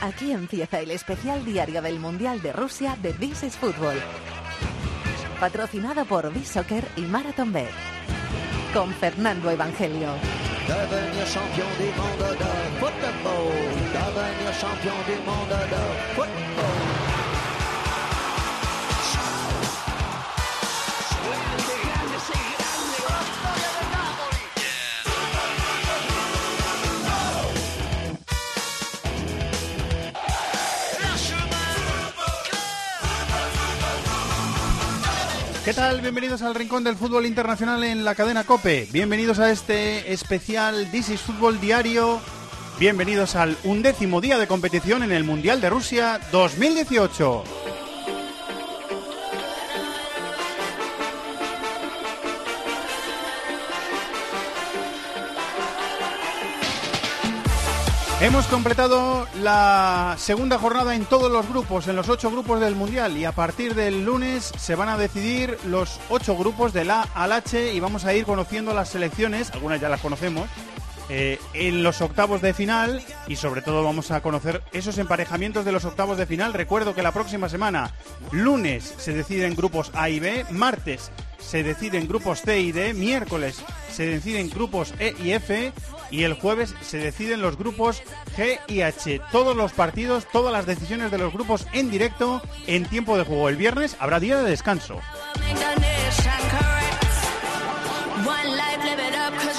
Aquí empieza el especial diario del Mundial de Rusia de This is Football. Patrocinado por B-Soccer y Marathon Bet. Con Fernando Evangelio. ¿Qué tal? Bienvenidos al Rincón del Fútbol Internacional en la cadena Cope. Bienvenidos a este especial This is Fútbol Diario. Bienvenidos al undécimo día de competición en el Mundial de Rusia 2018. Hemos completado la segunda jornada en todos los grupos, en los ocho grupos del Mundial y a partir del lunes se van a decidir los ocho grupos del A al H y vamos a ir conociendo las selecciones, algunas ya las conocemos, eh, en los octavos de final y sobre todo vamos a conocer esos emparejamientos de los octavos de final. Recuerdo que la próxima semana, lunes, se deciden grupos A y B, martes se deciden grupos C y D, miércoles se deciden grupos E y F y el jueves se deciden los grupos G y H. Todos los partidos, todas las decisiones de los grupos en directo en tiempo de juego. El viernes habrá día de descanso.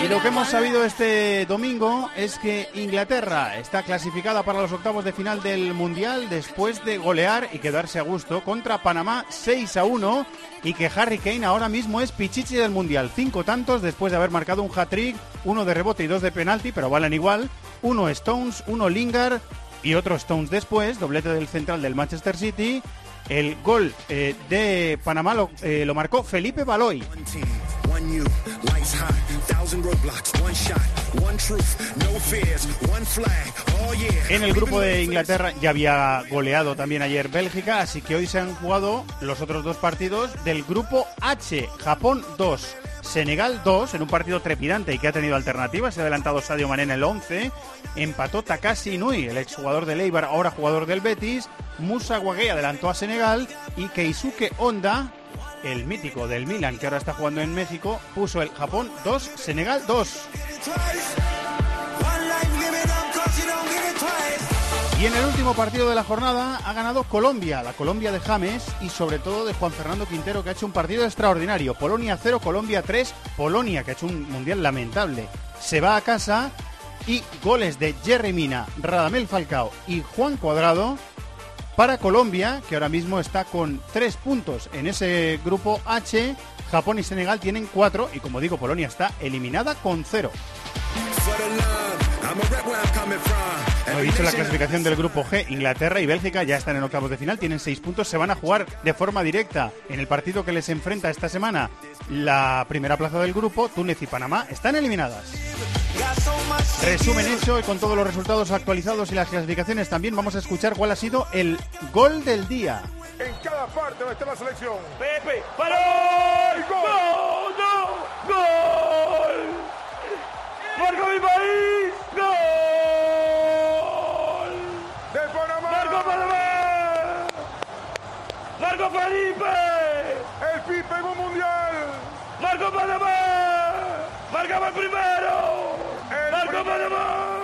Y lo que hemos sabido este domingo es que Inglaterra está clasificada para los octavos de final del Mundial después de golear y quedarse a gusto contra Panamá 6 a 1 y que Harry Kane ahora mismo es pichichi del Mundial. Cinco tantos después de haber marcado un hat-trick, uno de rebote y dos de penalti, pero valen igual. Uno Stones, uno Lingard y otro Stones después, doblete del central del Manchester City. El gol eh, de Panamá lo, eh, lo marcó Felipe Baloy. En el grupo de Inglaterra ya había goleado también ayer Bélgica, así que hoy se han jugado los otros dos partidos del grupo H. Japón 2, Senegal 2, en un partido trepidante y que ha tenido alternativas. Se ha adelantado Sadio Mané en el 11. Empató Takashi Inui, el exjugador del Eibar, ahora jugador del Betis. Musa Guagué adelantó a Senegal y Keisuke Honda el mítico del Milan, que ahora está jugando en México, puso el Japón 2, Senegal 2. Y en el último partido de la jornada ha ganado Colombia, la Colombia de James y sobre todo de Juan Fernando Quintero que ha hecho un partido extraordinario. Polonia 0, Colombia 3, Polonia que ha hecho un mundial lamentable. Se va a casa y goles de Jerry Mina, Radamel Falcao y Juan Cuadrado para Colombia, que ahora mismo está con tres puntos en ese grupo H. Japón y Senegal tienen cuatro y como digo, Polonia está eliminada con cero. He visto la clasificación del grupo G. Inglaterra y Bélgica ya están en octavos de final, tienen seis puntos, se van a jugar de forma directa en el partido que les enfrenta esta semana la primera plaza del grupo. Túnez y Panamá están eliminadas. Resumen hecho y con todos los resultados actualizados y las clasificaciones también vamos a escuchar cuál ha sido el gol del día. En cada parte donde está la selección. Pepe, ¡Paró! ¡Gol! ¡Gol! ¡Gol! ¡Marco mi país! ¡Gol! ¡De Panamá! ¡Marco Panamá! ¡Marco Felipe! ¡El Pipe en un mundial! ¡Marco Panamá! ¡Marcaba el primero! El ¡Marco Panamá!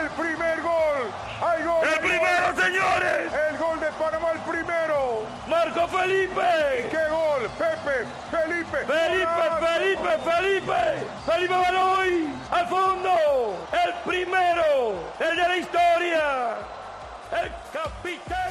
¡El primer gol! ¡Hay gol! ¡El primero, señores! ¡El gol de Panamá, el primero! ¡Marco Felipe! ¡Qué gol! ¡Pepe! ¡Felipe! Felipe, ¡Golazo! Felipe, Felipe, Felipe Baloy, al fondo, el primero, el de la historia, el capitán.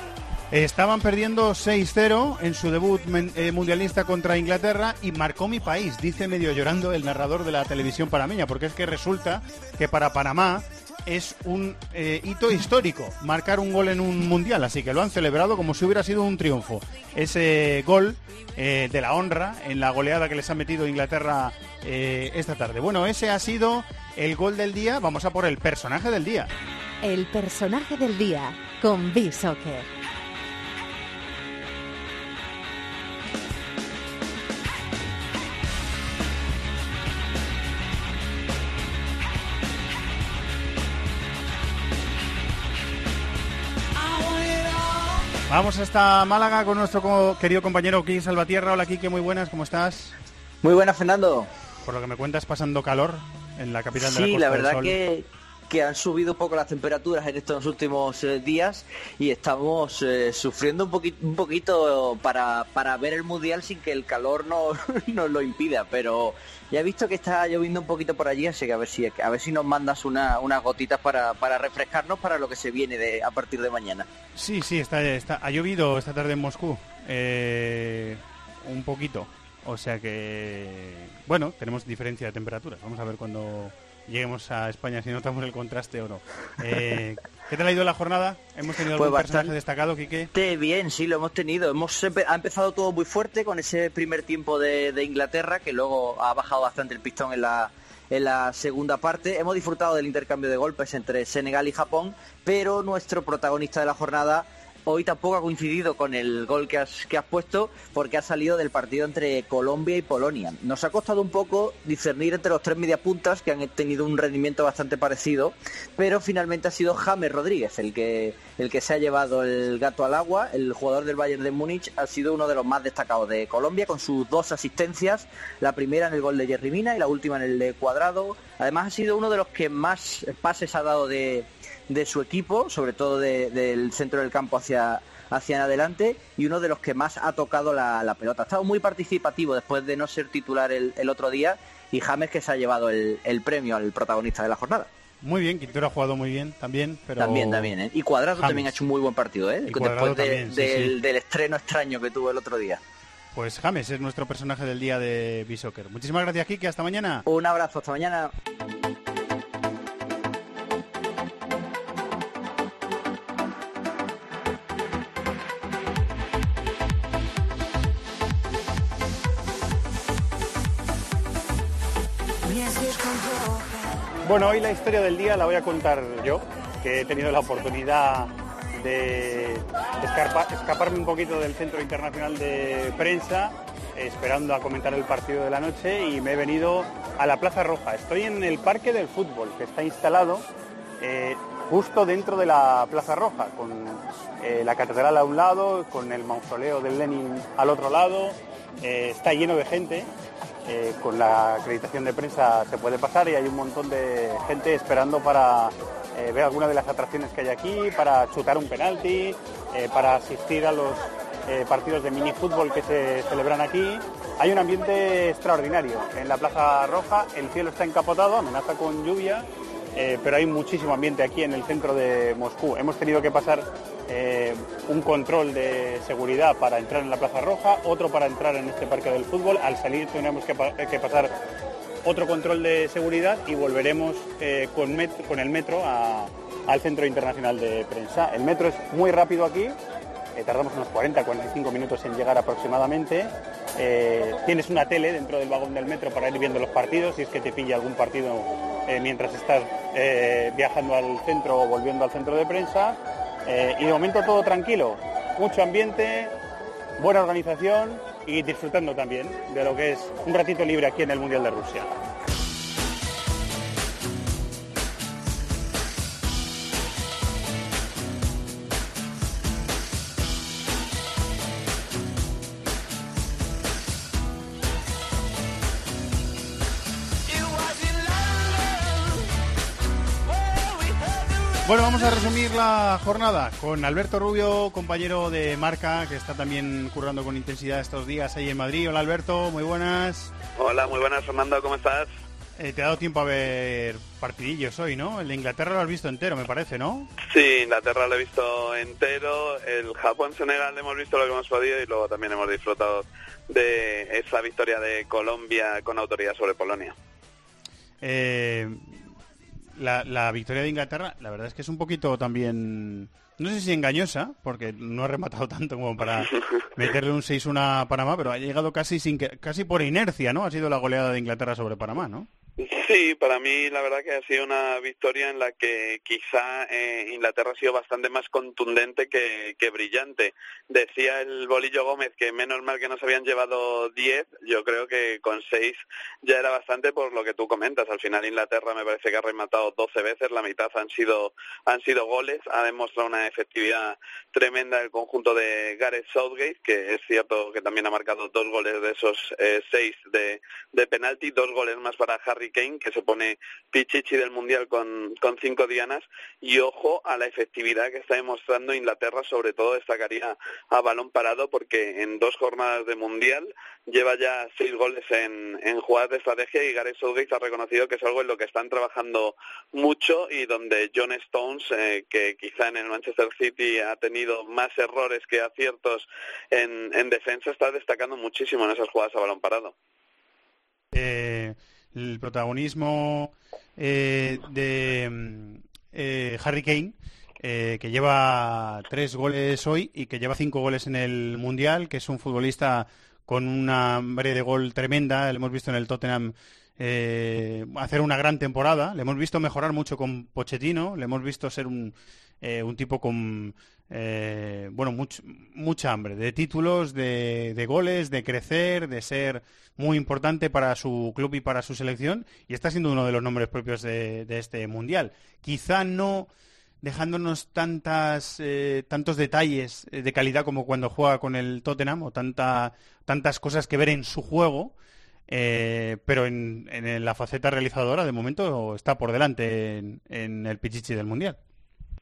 Estaban perdiendo 6-0 en su debut eh, mundialista contra Inglaterra y marcó mi país, dice medio llorando el narrador de la televisión panameña, porque es que resulta que para Panamá es un eh, hito histórico marcar un gol en un mundial, así que lo han celebrado como si hubiera sido un triunfo. Ese gol eh, de la honra en la goleada que les ha metido Inglaterra esta tarde. Bueno, ese ha sido el gol del día. Vamos a por el personaje del día. El personaje del día con B-Soccer. Vamos hasta Málaga con nuestro querido compañero Quique Salvatierra. Hola Quique, muy buenas, ¿cómo estás? Muy buenas, Fernando. Por lo que me cuentas, pasando calor en la capital de la Sí, Costa la del verdad Sol. que, que han subido un poco las temperaturas en estos últimos eh, días y estamos eh, sufriendo un, poqui- un poquito para, para ver el Mundial sin que el calor no- nos lo impida, pero ya he visto que está lloviendo un poquito por allí, así que a ver si, a ver si nos mandas una- unas gotitas para, para refrescarnos para lo que se viene de, a partir de mañana. Sí, sí, está, está, ha llovido esta tarde en Moscú. Eh, un poquito. O sea que, bueno, tenemos diferencia de temperaturas. Vamos a ver cuando lleguemos a España si notamos el contraste o no. Eh, ¿Qué tal ha ido la jornada? ¿Hemos tenido Pues algún personaje bastante. destacado, Quique? Bien, sí, lo hemos tenido. Hemos ha empezado todo muy fuerte con ese primer tiempo de, de Inglaterra, que luego ha bajado bastante el pistón en la, en la segunda parte. Hemos disfrutado del intercambio de golpes entre Senegal y Japón, pero nuestro protagonista de la jornada hoy tampoco ha coincidido con el gol que has, que has puesto porque ha salido del partido entre Colombia y Polonia. Nos ha costado un poco discernir entre los tres mediapuntas que han tenido un rendimiento bastante parecido, pero finalmente ha sido James Rodríguez el que, el que se ha llevado el gato al agua. El jugador del Bayern de Múnich ha sido uno de los más destacados de Colombia con sus dos asistencias, la primera en el gol de Jerry Mina y la última en el de Cuadrado. Además ha sido uno de los que más pases ha dado de, de su equipo, sobre todo de- del centro del campo hacia, hacia en adelante, y uno de los que más ha tocado la, la pelota. Ha estado muy participativo después de no ser titular el, el otro día, y James que se ha llevado el, el premio al protagonista de la jornada. Muy bien, Quintero ha jugado muy bien también, pero... También, también, ¿eh? Y Cuadrado James. también ha hecho un muy buen partido, ¿eh? Después de- también, sí, del, sí. del estreno extraño que tuvo el otro día. Pues James es nuestro personaje del día de Bisoccer. Muchísimas gracias, Quique. Hasta mañana. Un abrazo, hasta mañana. Bueno, hoy la historia del día la voy a contar yo, que he tenido la oportunidad de escaparme un poquito del Centro Internacional de Prensa, esperando a comentar el partido de la noche y me he venido a la Plaza Roja. Estoy en el Parque del Fútbol, que está instalado eh, justo dentro de la Plaza Roja, con eh, la catedral a un lado, con el mausoleo del Lenin al otro lado. Eh, está lleno de gente, eh, con la acreditación de prensa se puede pasar y hay un montón de gente esperando para eh, ver alguna de las atracciones que hay aquí, para chutar un penalti, eh, para asistir a los partidos de minifútbol que se celebran aquí. Hay un ambiente extraordinario en la Plaza Roja, el cielo está encapotado, amenaza con lluvia, eh, pero hay muchísimo ambiente aquí en el centro de Moscú. Hemos tenido que pasar eh, un control de seguridad para entrar en la Plaza Roja, otro para entrar en este parque del fútbol. Al salir tenemos que, que pasar otro control de seguridad y volveremos eh, con, el metro al Centro Internacional de Prensa. El metro es muy rápido aquí, eh, tardamos unos 40-45 minutos en llegar aproximadamente. Eh, tienes una tele dentro del vagón del metro para ir viendo los partidos, si es que te pilla algún partido eh, mientras estás eh, viajando al centro o volviendo al centro de prensa. Eh, y de momento todo tranquilo, mucho ambiente, buena organización y disfrutando también de lo que es un ratito libre aquí en el Mundial de Rusia. Vamos a resumir la jornada con Alberto Rubio, compañero de marca, que está también currando con intensidad estos días ahí en Madrid. Hola Alberto, muy buenas. Hola, muy buenas, Fernando, ¿cómo estás? Eh, te ha dado tiempo a ver partidillos hoy, ¿no? El de Inglaterra lo has visto entero, me parece, ¿no? Sí, Inglaterra lo he visto entero, el Japón-Senegal hemos visto lo que hemos podido y luego también hemos disfrutado de esa victoria de Colombia con autoridad sobre Polonia. Eh, la, la victoria de Inglaterra, la verdad es que es un poquito también, no sé si engañosa, porque no ha rematado tanto como para meterle un 6-1 a Panamá, pero ha llegado casi sin que, casi por inercia, ¿no? Ha sido la goleada de Inglaterra sobre Panamá, ¿no? Sí, para mí la verdad que ha sido una victoria en la que quizá eh, Inglaterra ha sido bastante más contundente que, brillante. Decía el Bolillo Gómez que menos mal que nos habían llevado 10, yo creo que con 6 ya era bastante por lo que tú comentas. Al final Inglaterra me parece que ha rematado 12 veces, la mitad han sido, han sido goles, ha demostrado una efectividad tremenda el conjunto de Gareth Southgate, que es cierto que también ha marcado dos goles de esos 6 eh, de, de penalti, dos goles más para Harry Kane, que se pone pichichi del Mundial con, con cinco dianas, y ojo a la efectividad que está demostrando Inglaterra, sobre todo destacaría a balón parado, porque en dos jornadas de Mundial lleva ya seis goles en, en jugadas de estrategia y Gareth Southgate ha reconocido que es algo en lo que están trabajando mucho y donde John Stones, eh, que quizá en el Manchester City ha tenido más errores que aciertos en, en defensa, está destacando muchísimo en esas jugadas a balón parado. Eh, el protagonismo eh, de mm, eh, Harry Kane, eh, que lleva tres goles hoy y que lleva cinco goles en el Mundial, que es un futbolista con una hambre de gol tremenda. Le hemos visto en el Tottenham hacer una gran temporada. Le hemos visto mejorar mucho con Pochettino. Le hemos visto ser un, un tipo con bueno mucha hambre de títulos, de, de, goles, de crecer, de ser muy importante para su club y para su selección y está siendo uno de los nombres propios de, este mundial. Quizá no dejándonos tantas, eh, tantos detalles eh, de calidad como cuando juega con el Tottenham o tanta, tantas cosas que ver en su juego, eh, pero en, la faceta realizadora de momento está por delante en, en el Pichichi del Mundial.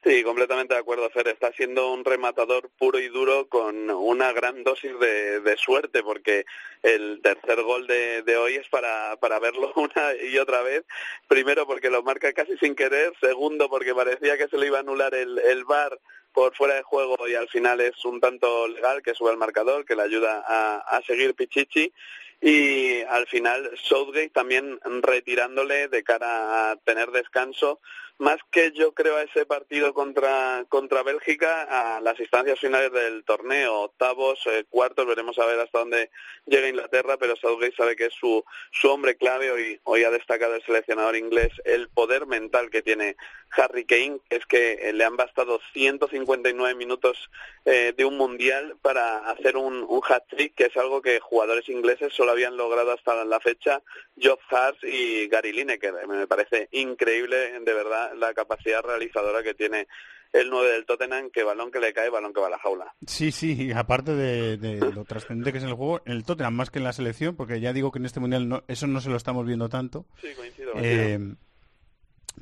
Sí, completamente de acuerdo, Fer. Está siendo un rematador puro y duro con una gran dosis de, suerte, porque el tercer gol de, hoy es para, para verlo una y otra vez. Primero porque lo marca casi sin querer, segundo porque parecía que se le iba a anular el, el VAR por fuera de juego y al final es un tanto legal que sube el marcador, que le ayuda a, a seguir Pichichi. Y al final Southgate también retirándole de cara a tener descanso más que yo creo a ese partido contra, contra Bélgica, a las instancias finales del torneo, octavos, eh, cuartos, veremos a ver hasta dónde llega Inglaterra, pero Southgate sabe que es su, su hombre clave, hoy, hoy ha destacado el seleccionador inglés el poder mental que tiene Harry Kane, es que eh, le han bastado 159 minutos eh, de un mundial para hacer un, un hat-trick, que es algo que jugadores ingleses solo habían logrado hasta la fecha, Job Hart y Gary Lineker. Me parece increíble, de verdad, la, capacidad realizadora que tiene el 9 del Tottenham, que balón que le cae, balón que va a la jaula. Sí, sí, aparte de, lo trascendente que es en el juego, en el Tottenham más que en la selección, porque ya digo que en este Mundial no, eso no se lo estamos viendo tanto. Sí, coincido. Eh,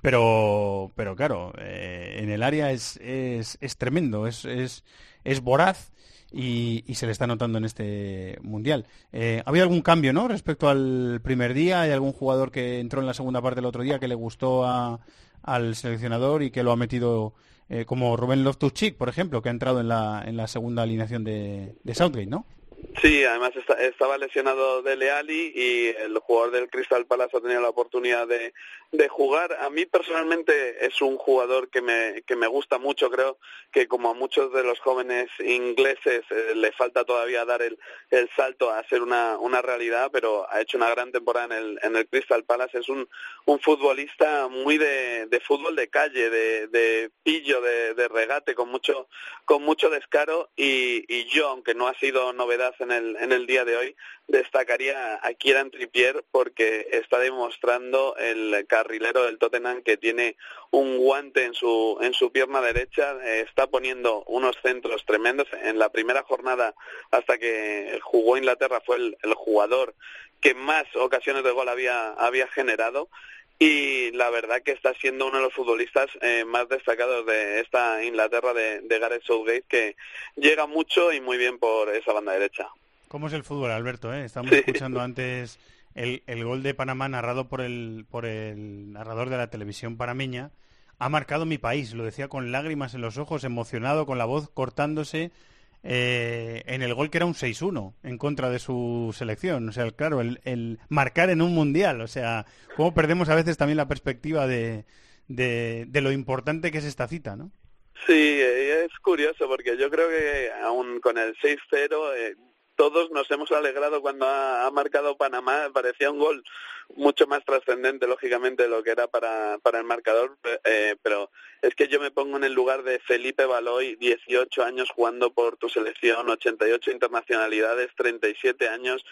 pero, pero claro, eh, en el área es, es, es tremendo, es, es, es voraz y, se le está notando en este mundial. Eh, ¿Ha habido algún cambio, no? Respecto al primer día, ¿hay algún jugador que entró en la segunda parte del otro día que le gustó a, al seleccionador y que lo ha metido eh, como Rubén Loftus-Cheek, por ejemplo, que ha entrado en la, en la segunda alineación de, de Southgate, ¿no? Sí, además estaba lesionado de Leali y el jugador del Crystal Palace ha tenido la oportunidad de, de jugar. A mí personalmente es un jugador que me, que me gusta mucho. Creo que como a muchos de los jóvenes ingleses eh, le falta todavía dar el, el salto a ser una, una realidad, pero ha hecho una gran temporada en el, en el Crystal Palace. Es un, un futbolista muy de, de fútbol de calle, de, de pillo, de regate, con mucho, con mucho descaro y, y yo, aunque no ha sido novedad en el, en el día de hoy, destacaría a Kieran Trippier porque está demostrando el carrilero del Tottenham que tiene un guante en su, en su pierna derecha, eh, está poniendo unos centros tremendos. En la primera jornada, hasta que jugó Inglaterra, fue el, jugador que más ocasiones de gol había, había generado y la verdad que está siendo uno de los futbolistas eh, más destacados de esta Inglaterra de, de Gareth Southgate que llega mucho y muy bien por esa banda derecha. ¿Cómo es el fútbol, Alberto? Eh? Estamos escuchando antes el, el, gol de Panamá narrado por el, por el narrador de la televisión panameña. Ha marcado mi país, lo decía con lágrimas en los ojos, emocionado, con la voz cortándose eh, en el gol que era un 6-1 en contra de su selección. O sea, claro, el, marcar en un mundial. O sea, cómo perdemos a veces también la perspectiva de, de, lo importante que es esta cita, ¿no? Sí, es curioso porque yo creo que aún con el 6-0 todos nos hemos alegrado cuando ha, marcado Panamá, parecía un gol mucho más trascendente, lógicamente, de lo que era para, para el marcador, eh, pero es que yo me pongo en el lugar de Felipe Baloy, 18 años jugando por tu selección, 88 internacionalidades, 37 años,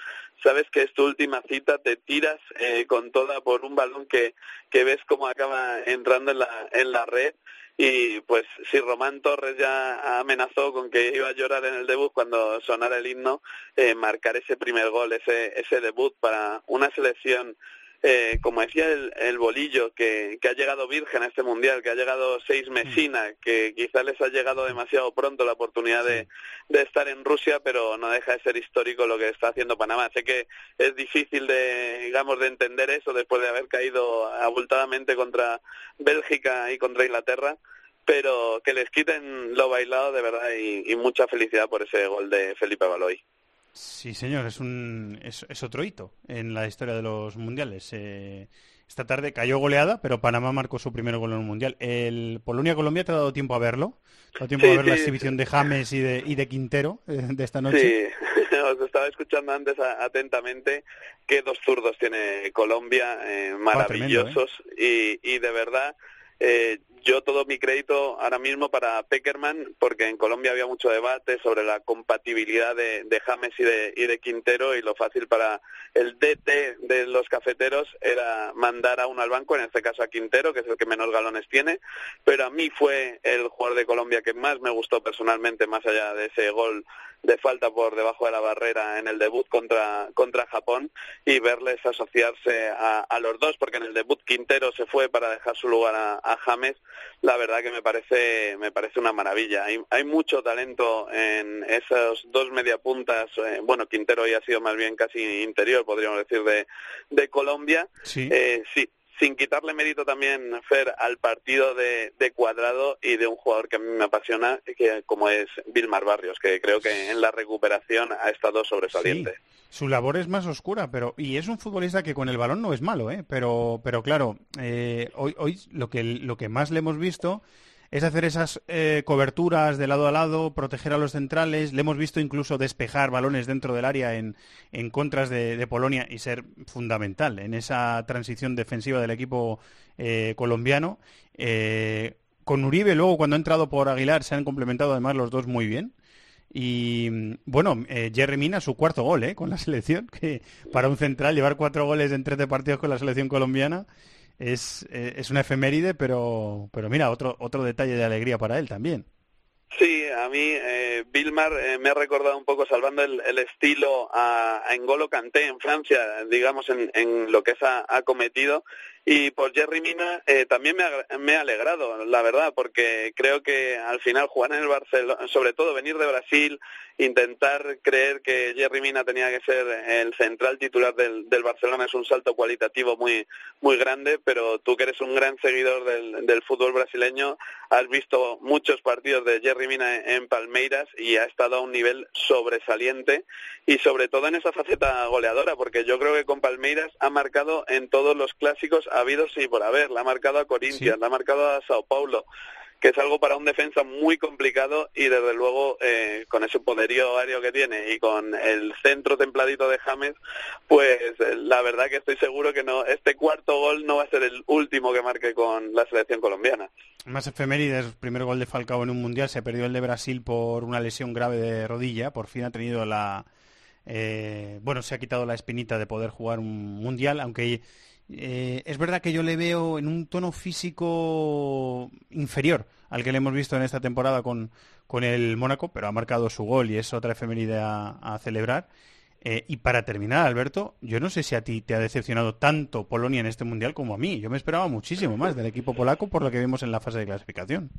sabes que es tu última cita, te tiras eh, con toda por un balón que, que ves cómo acaba entrando en la, en la red y pues si Román Torres ya amenazó con que iba a llorar en el debut cuando sonara el himno, eh, marcar ese primer gol, ese, ese debut para una selección eh, como decía el, bolillo, que, ha llegado virgen a este mundial, que ha llegado seis mm. Mesina, que quizás les ha llegado demasiado pronto la oportunidad de, estar en Rusia, pero no deja de ser histórico lo que está haciendo Panamá. Sé que es difícil de, digamos, de entender eso después de haber caído abultadamente contra Bélgica y contra Inglaterra, pero que les quiten lo bailado de verdad y, y mucha felicidad por ese gol de Felipe Baloy. Sí, señor, es, un, es, otro hito en la historia de los mundiales. Eh, esta tarde cayó goleada, pero Panamá marcó su primer gol en un mundial. El Polonia-Colombia te ha dado tiempo a verlo. ¿Te ha dado tiempo a ver la exhibición de James y de, y de Quintero eh, de esta noche? Sí, os estaba escuchando antes atentamente. Qué dos zurdos tiene Colombia, eh, maravillosos. y, y de verdad, eh, yo todo mi crédito ahora mismo para Peckerman, porque en Colombia había mucho debate sobre la compatibilidad de, James y de, y de, Quintero y lo fácil para el DT de los cafeteros era mandar a uno al banco, en este caso a Quintero, que es el que menos galones tiene, pero a mí fue el jugador de Colombia que más me gustó personalmente, más allá de ese gol de falta por debajo de la barrera en el debut contra, contra Japón y verles asociarse a, los dos, porque en el debut Quintero se fue para dejar su lugar a, James, la verdad que me parece, me parece una maravilla. Hay, hay mucho talento en esos dos mediapuntas, eh, bueno, Quintero ya ha sido más bien casi interior, podríamos decir, de, de Colombia. Sí. Eh, sí, sin quitarle mérito también, Fer, al partido de, Cuadrado y de un jugador que a mí me apasiona, que como es Vilmar Barrios, que creo que en la recuperación ha estado sobresaliente. Su labor es más oscura, pero y es un futbolista que con el balón no es malo, ¿eh? Pero, pero claro, eh, hoy, hoy lo que lo que más le hemos visto es hacer esas eh, coberturas de lado a lado, proteger a los centrales. Le hemos visto incluso despejar balones dentro del área en, en contras de, Polonia y ser fundamental en esa transición defensiva del equipo eh, colombiano. Eh, con Uribe, luego cuando ha entrado por Aguilar, se han complementado además los dos muy bien. Y bueno, Jerry Mina, su cuarto gol ¿eh? con la selección, que para un central llevar cuatro goles en 13 partidos con la selección colombiana es, eh, es una efeméride, pero, pero mira, otro, otro detalle de alegría para él también. Sí, a mí eh, Vilmar eh, me ha recordado un poco, salvando el, estilo a, a, Engolo Kanté en Francia, digamos, en, en lo que se ha, cometido. Y por Jerry Mina eh, también me ha, me alegrado, la verdad, porque creo que al final jugar en el Barcelona, sobre todo venir de Brasil, intentar creer que Jerry Mina tenía que ser el central titular del, del, Barcelona es un salto cualitativo muy muy grande, pero tú que eres un gran seguidor del, del fútbol brasileño, has visto muchos partidos de Jerry Mina en Palmeiras y ha estado a un nivel sobresaliente y sobre todo en esa faceta goleadora, porque yo creo que con Palmeiras ha marcado en todos los clásicos habidos y por haber, la ha marcado a Corinthians, la ha marcado a Sao Paulo, que es algo para un defensa muy complicado y desde luego eh, con ese poderío aéreo que tiene y con el centro templadito de James, pues eh, la verdad que estoy seguro que no este cuarto gol no va a ser el último que marque con la selección colombiana. Más efemérides, primer gol de Falcao en un mundial, se perdió el de Brasil por una lesión grave de rodilla, por fin ha tenido la eh, bueno, se ha quitado la espinita de poder jugar un mundial, aunque eh, es verdad que yo le veo en un tono físico inferior al que le hemos visto en esta temporada con, con el Mónaco, pero ha marcado su gol y es otra efeméride a, celebrar. Eh, y para terminar, Alberto, yo no sé si a ti te ha decepcionado tanto Polonia en este Mundial como a mí. Yo me esperaba muchísimo más del equipo polaco por lo que vimos en la fase de clasificación.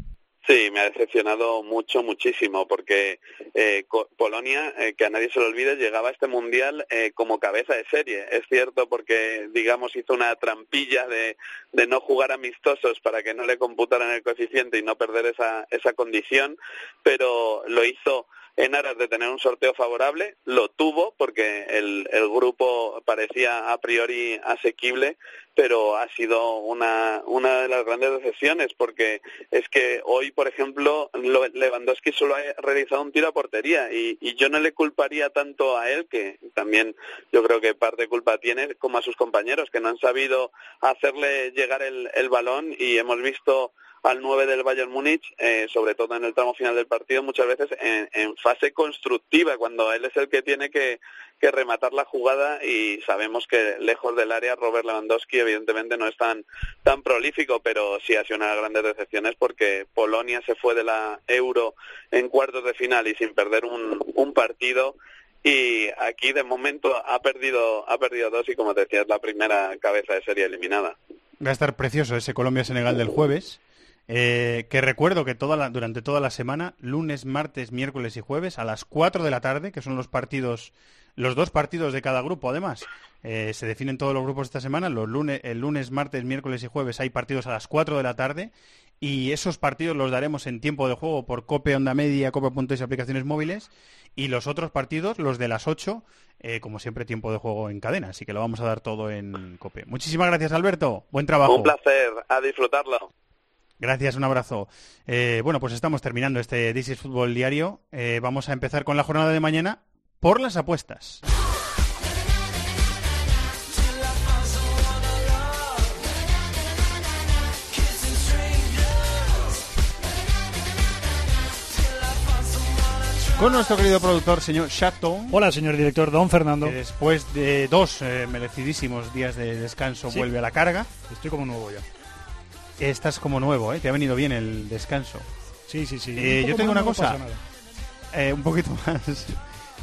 Sí, me ha decepcionado mucho, muchísimo, porque eh, Polonia, eh, que a nadie se lo olvide, llegaba a este mundial eh, como cabeza de serie. Es cierto, porque, digamos, hizo una trampilla de, de no jugar amistosos para que no le computaran el coeficiente y no perder esa, esa condición, pero lo hizo en aras de tener un sorteo favorable, lo tuvo porque el, el grupo parecía a priori asequible pero ha sido una, una de las grandes decepciones porque es que hoy, por ejemplo, Lewandowski solo ha realizado un tiro a portería y, y yo no le culparía tanto a él, que también yo creo que parte culpa tiene, como a sus compañeros, que no han sabido hacerle llegar el balón y hemos visto al 9 del Bayern Múnich, eh, sobre todo en el tramo final del partido, muchas veces en, fase constructiva, cuando él es el que tiene que, rematar la jugada y sabemos que lejos del área Robert Lewandowski evidentemente no es tan, tan prolífico, pero sí ha sido una de grandes decepciones porque Polonia se fue de la Euro en cuartos de final y sin perder un, un partido y aquí de momento ha perdido ha perdido dos y como te decía es la primera cabeza de serie eliminada. Va a estar precioso ese Colombia-Senegal del jueves. Eh, que recuerdo que toda durante toda la semana, lunes, martes, miércoles y jueves, a las 4 de la tarde, que son los partidos, los dos partidos de cada grupo, además, eh, se definen todos los grupos esta semana. Los lunes, el lunes, martes, miércoles y jueves hay partidos a las 4 de la tarde y esos partidos los daremos en tiempo de juego por Cope Onda Media, Cope.es y aplicaciones móviles y los otros partidos, los de las 8, eh, como siempre, tiempo de juego en cadena. Así que lo vamos a dar todo en Cope. Muchísimas gracias, Alberto. Buen trabajo. Un placer. A disfrutarlo. Gracias, un abrazo. Eh, bueno, pues estamos terminando este This Fútbol Diario. Eh, vamos a empezar con la jornada de mañana por las apuestas. Con nuestro querido productor, señor Chateau. Hola, señor director, don Fernando. después de dos eh, merecidísimos días de descanso vuelve a la carga. Estoy como nuevo ya. Estás como nuevo, ¿eh? Te ha venido bien el descanso. Sí, sí, sí. Eh, yo tengo una cosa. Eh, un poquito más.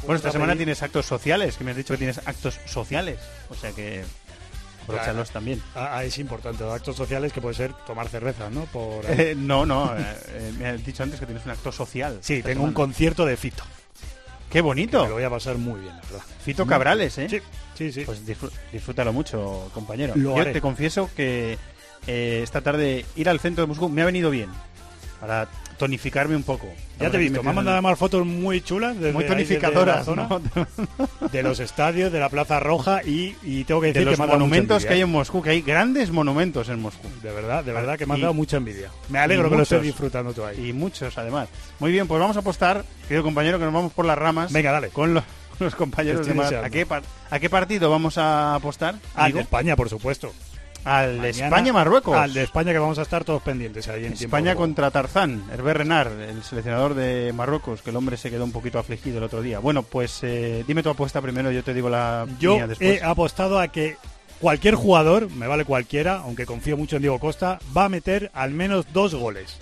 bueno, esta semana tienes actos sociales, que me has dicho que tienes actos sociales. O sea que aprovecharlos también. Ah, ah, es importante, actos sociales que puede ser tomar cerveza, ¿no? Por... Eh, no, no, me has dicho antes que tienes un acto social. Sí, tengo un concierto de Fito. ¡Qué bonito! me lo voy a pasar muy bien, la verdad. Fito Cabrales, ¿eh? Sí, sí, sí. Pues disfrútalo mucho, compañero. Yo te confieso que eh, esta tarde ir al centro de Moscú me ha venido bien para tonificarme un poco. Ya te he visto, me han mandado más fotos muy chulas, muy tonificadoras, de, los estadios, de la Plaza Roja y, tengo que decir de los monumentos que hay en Moscú, que hay grandes monumentos en Moscú. De verdad, de verdad que me han dado mucha envidia. Me alegro que lo estés disfrutando tú ahí. Y muchos, además. Muy bien, pues vamos a apostar, querido compañero, que nos vamos por las ramas. Venga, dale. Con los, compañeros de Mar. ¿A qué, ¿A qué partido vamos a apostar? Al de España, por supuesto. Al de España-Marruecos. Al de España que vamos a estar todos pendientes ahí en España contra Tarzán, Hervé Renard, el seleccionador de Marruecos, que el hombre se quedó un poquito afligido el otro día. Bueno, pues eh, dime tu apuesta primero, yo te digo la yo mía después. he apostado a que cualquier jugador, me vale cualquiera, aunque confío mucho en Diego Costa, va a meter al menos dos goles.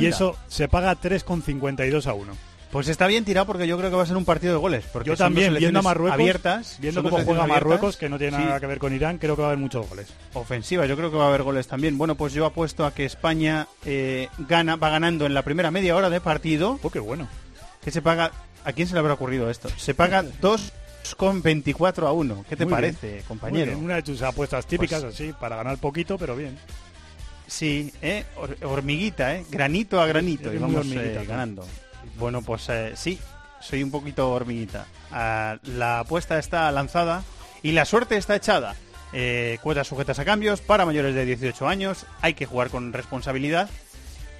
Y eso se paga 3,52 a 1. Pues está bien tirado porque yo creo que va a ser un partido de goles. Porque yo también, viendo a Marruecos, abiertas, viendo cómo juega Marruecos, que no tiene nada que ver con Irán, creo que va a haber muchos goles. Ofensiva, yo creo que va a haber goles también. Bueno, pues yo apuesto a que España eh, gana, va ganando en la primera media hora de partido. Oh, qué bueno. Que se paga, ¿a quién se le habrá ocurrido esto? Se paga 2 con 24 a 1. ¿Qué te parece, compañero? Una de tus apuestas típicas, pues así, para ganar poquito, pero bien. Sí, ¿eh? hormiguita, ¿eh? granito a granito, y vamos eh, ganando. Bueno, pues eh, sí, soy un poquito hormiguita. Ah, la apuesta está lanzada y la suerte está echada. Eh, sujetas a cambios para mayores de 18 años. Hay que jugar con responsabilidad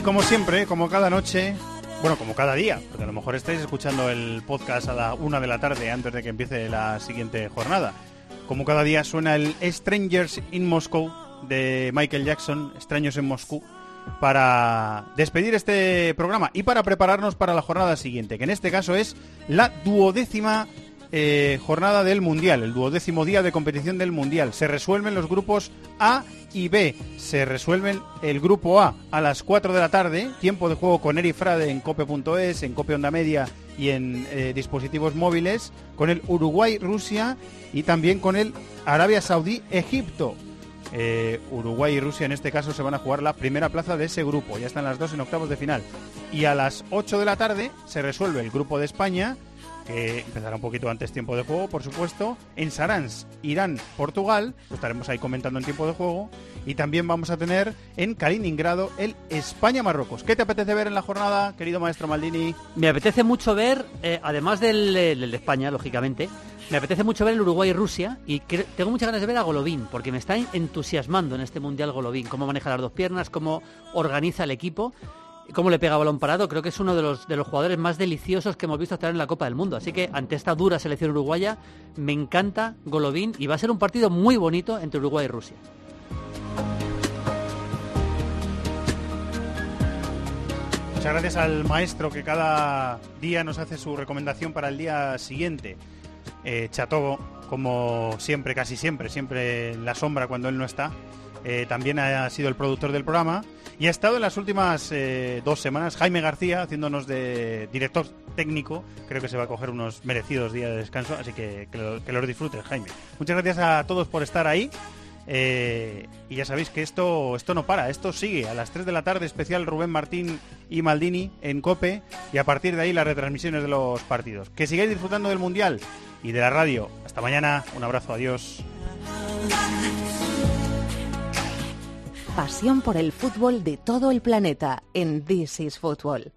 Y como siempre, como cada noche, bueno, como cada día, porque a lo mejor estáis escuchando el podcast a la una de la tarde antes de que empiece la siguiente jornada. Como cada día suena el Strangers in Moscow de Michael Jackson, Extraños en Moscú, para despedir este programa y para prepararnos para la jornada siguiente, que en este caso es la duodécima eh, jornada del Mundial, el duodécimo día de competición del Mundial. Se resuelven los grupos A y B. Se resuelven el grupo A a las 4 de la tarde, tiempo de juego con Eri Frade en cope.es, en cope onda media y en eh, dispositivos móviles, con el Uruguay-Rusia y también con el Arabia Saudí-Egipto. Eh, Uruguay y Rusia en este caso se van a jugar la primera plaza de ese grupo. Ya están las dos en octavos de final. Y a las 8 de la tarde se resuelve el grupo de España, que empezará un poquito antes tiempo de juego, por supuesto. En Sarans, Irán, Portugal, lo estaremos ahí comentando en tiempo de juego. Y también vamos a tener en Kaliningrado el España-Marruecos. ¿Qué te apetece ver en la jornada, querido maestro Maldini? Me apetece mucho ver, eh, además del, eh, España, lógicamente, me apetece mucho ver el Uruguay y tengo muchas ganas de ver a Golovin porque me está entusiasmando en este Mundial Golovin, cómo maneja las dos piernas, cómo organiza el equipo, cómo le pega balón parado. Creo que es uno de los, de los jugadores más deliciosos que hemos visto estar en la Copa del Mundo. Así que ante esta dura selección uruguaya me encanta Golovin y va a ser un partido muy bonito entre Uruguay y Rusia. Muchas gracias al maestro que cada día nos hace su recomendación para el día siguiente. Eh, Chato, como siempre, casi siempre, siempre en la sombra cuando él no está, eh, también ha sido el productor del programa y ha estado en las últimas eh, dos semanas Jaime García haciéndonos de director técnico. Creo que se va a coger unos merecidos días de descanso, así que que, lo- que los disfrutes, Jaime. Muchas gracias a todos por estar ahí. Eh, y ya sabéis que esto, esto no para, esto sigue. A las 3 de la tarde, especial Rubén Martín y Maldini en Cope. Y a partir de ahí, las retransmisiones de los partidos. Que sigáis disfrutando del Mundial y de la radio. Hasta mañana, un abrazo, adiós. Pasión por el fútbol de todo el planeta en This is Football.